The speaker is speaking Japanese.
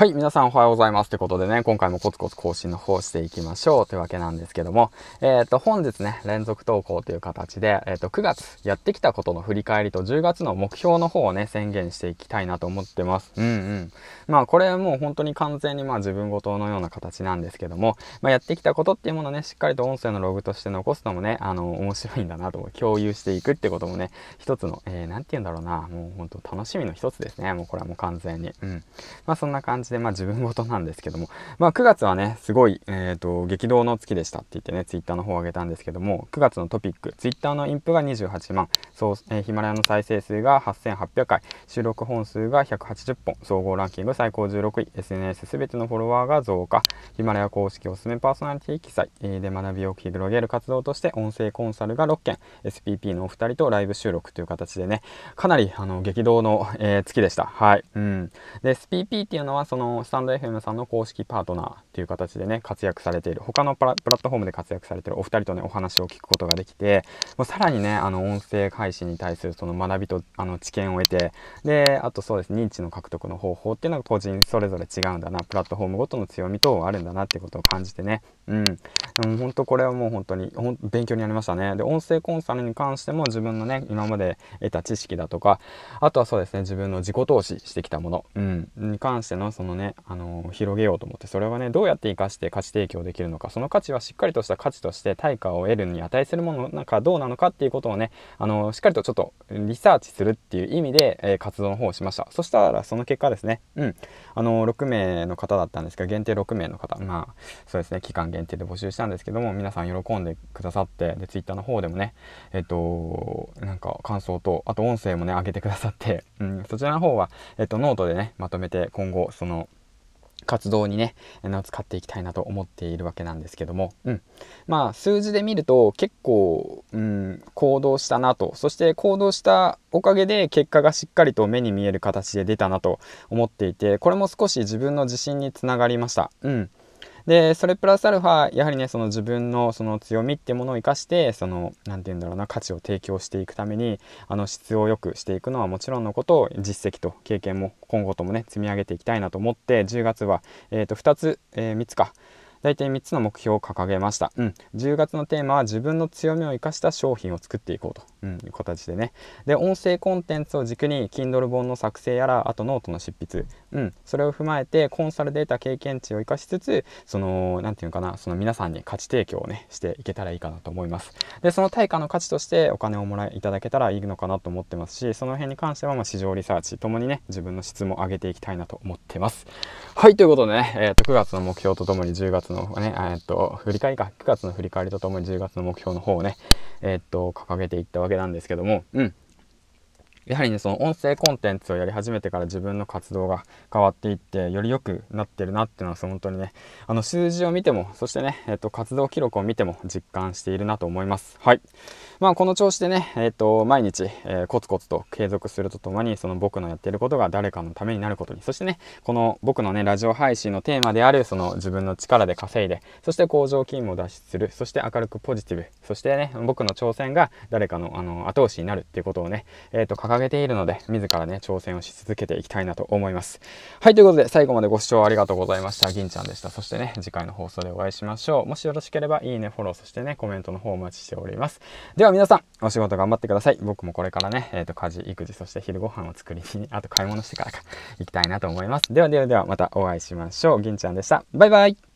はい、皆さんおはようございます。ということでね、今回もコツコツ更新の方していきましょうというわけなんですけども、えっ、ー、と、本日ね、連続投稿という形で、えっ、ー、と、9月やってきたことの振り返りと10月の目標の方をね、宣言していきたいなと思ってます。うんうん。まあ、これはもう本当に完全にまあ自分ごとのような形なんですけども、まあ、やってきたことっていうものね、しっかりと音声のログとして残すのもね、あの、面白いんだなと共有していくってこともね、一つの、えー、なんて言うんだろうな、もう本当楽しみの一つですね。もうこれはもう完全に。うん。まあ、そんな感じで、まあ自分ごとなんですけども、まあ9月はね、すごい、えっ、ー、と、激動の月でしたって言ってね、ツイッターの方を上げたんですけども、9月のトピック、ツイッターのインプが28万、そう、えー、ヒマラヤの再生数が8800回、収録本数が180本、総合ランキング最高16位、SNS すべてのフォロワーが増加、ヒマラヤ公式おすすめパーソナリティ記載、えー、で学びを広げる活動として音声コンサルが6件、SPP のお二人とライブ収録という形でね、かなりあの激動の、えー、月でした。はい。うん。で、SPP っていうのはそののスタンド FM さんの公式パートナーっていう形でね、活躍されている、他のプラットフォームで活躍されているお二人とね、お話を聞くことができて、もうさらにね、あの、音声配信に対するその学びと、あの、知見を得て、で、あとそうですね、認知の獲得の方法っていうのが個人それぞれ違うんだな、プラットフォームごとの強み等あるんだなっていうことを感じてね、うん。本当これはもう本当に、勉強になりましたね。で、音声コンサルに関しても自分のね、今まで得た知識だとか、あとはそうですね、自分の自己投資してきたもの、うん、に関してのそののね、あの、広げようと思って、それはね、どうやって活かして価値提供できるのか、その価値はしっかりとした価値として対価を得るに値するものなんかどうなのかっていうことをね、あの、しっかりとちょっとリサーチするっていう意味で、えー、活動の方をしました。そしたらその結果ですね、うん、あの、6名の方だったんですが、限定6名の方、まあ、そうですね、期間限定で募集したんですけども、皆さん喜んでくださって、で、Twitter の方でもね、えっ、と、なんか感想と、あと音声もね、上げてくださって、うん、そちらの方は、えっ、と、ノートでね、まとめて今後、その、活動にね、使っていきたいなと思っているわけなんですけども、うん。まあ、数字で見ると結構、うん、行動したなと、そして行動したおかげで結果がしっかりと目に見える形で出たなと思っていて、これも少し自分の自信につながりました。うん。で、それプラスアルファ、やはりね、その自分のその強みってものを生かして、その、なんて言うんだろうな、価値を提供していくために、あの、質を良くしていくのはもちろんのことを、実績と経験も今後ともね、積み上げていきたいなと思って、10月は、え、ー、と、2つ、えー、3つか、大体3つの目標を掲げました。うん。10月のテーマは自分の強みを生かした商品を作っていこうと、うん、いう形でね。で、音声コンテンツを軸に Kindle 本の作成やら、あとノートの執筆、うん。それを踏まえてコンサルで得た経験値を生かしつつ、その、なんていうのかな、その皆さんに価値提供をね、していけたらいいかなと思います。で、その対価の価値としてお金をもらいいただけたらいいのかなと思ってますし、その辺に関してはま市場リサーチともにね、自分の質も上げていきたいなと思ってます。はい、ということでね、え、ー、と、9月の目標とともに10月のね、えっ、と、振り返りか、9月の振り返りとともに10月の目標の方をね、えっ、と、掲げていったわけなんですけども、うん。やはりね、その音声コンテンツをやり始めてから自分の活動が変わっていって、より良くなってるなっていうのは、本当にね、あの数字を見ても、そしてね、えっ、と、活動記録を見ても実感しているなと思います。はい。まあ、この調子でね、えっ、と、毎日、えー、コツコツと継続するとともに、その僕のやっていることが誰かのためになることに、そしてね、この僕のね、ラジオ配信のテーマである、その自分の力で稼いで、そして工場勤務を脱出する、そして明るくポジティブ、そしてね、僕の挑戦が誰かの、あの、後押しになるっていうことをね、えっ、と、掲げているので、自らね、挑戦をし続けていきたいなと思います。はい、ということで、最後までご視聴ありがとうございました。銀ちゃんでした。そしてね、次回の放送でお会いしましょう。もしよろしければ、いいね、フォロー、そしてね、コメントの方お待ちしております。では皆さん、お仕事事頑張ってください。僕もこれからね、えっ、ー、と、家事、育児、そして昼ご飯を作りに、あと買い物してからか、行きたいなと思います。ではではでは、またお会いしましょう。銀ちゃんでした。バイバイ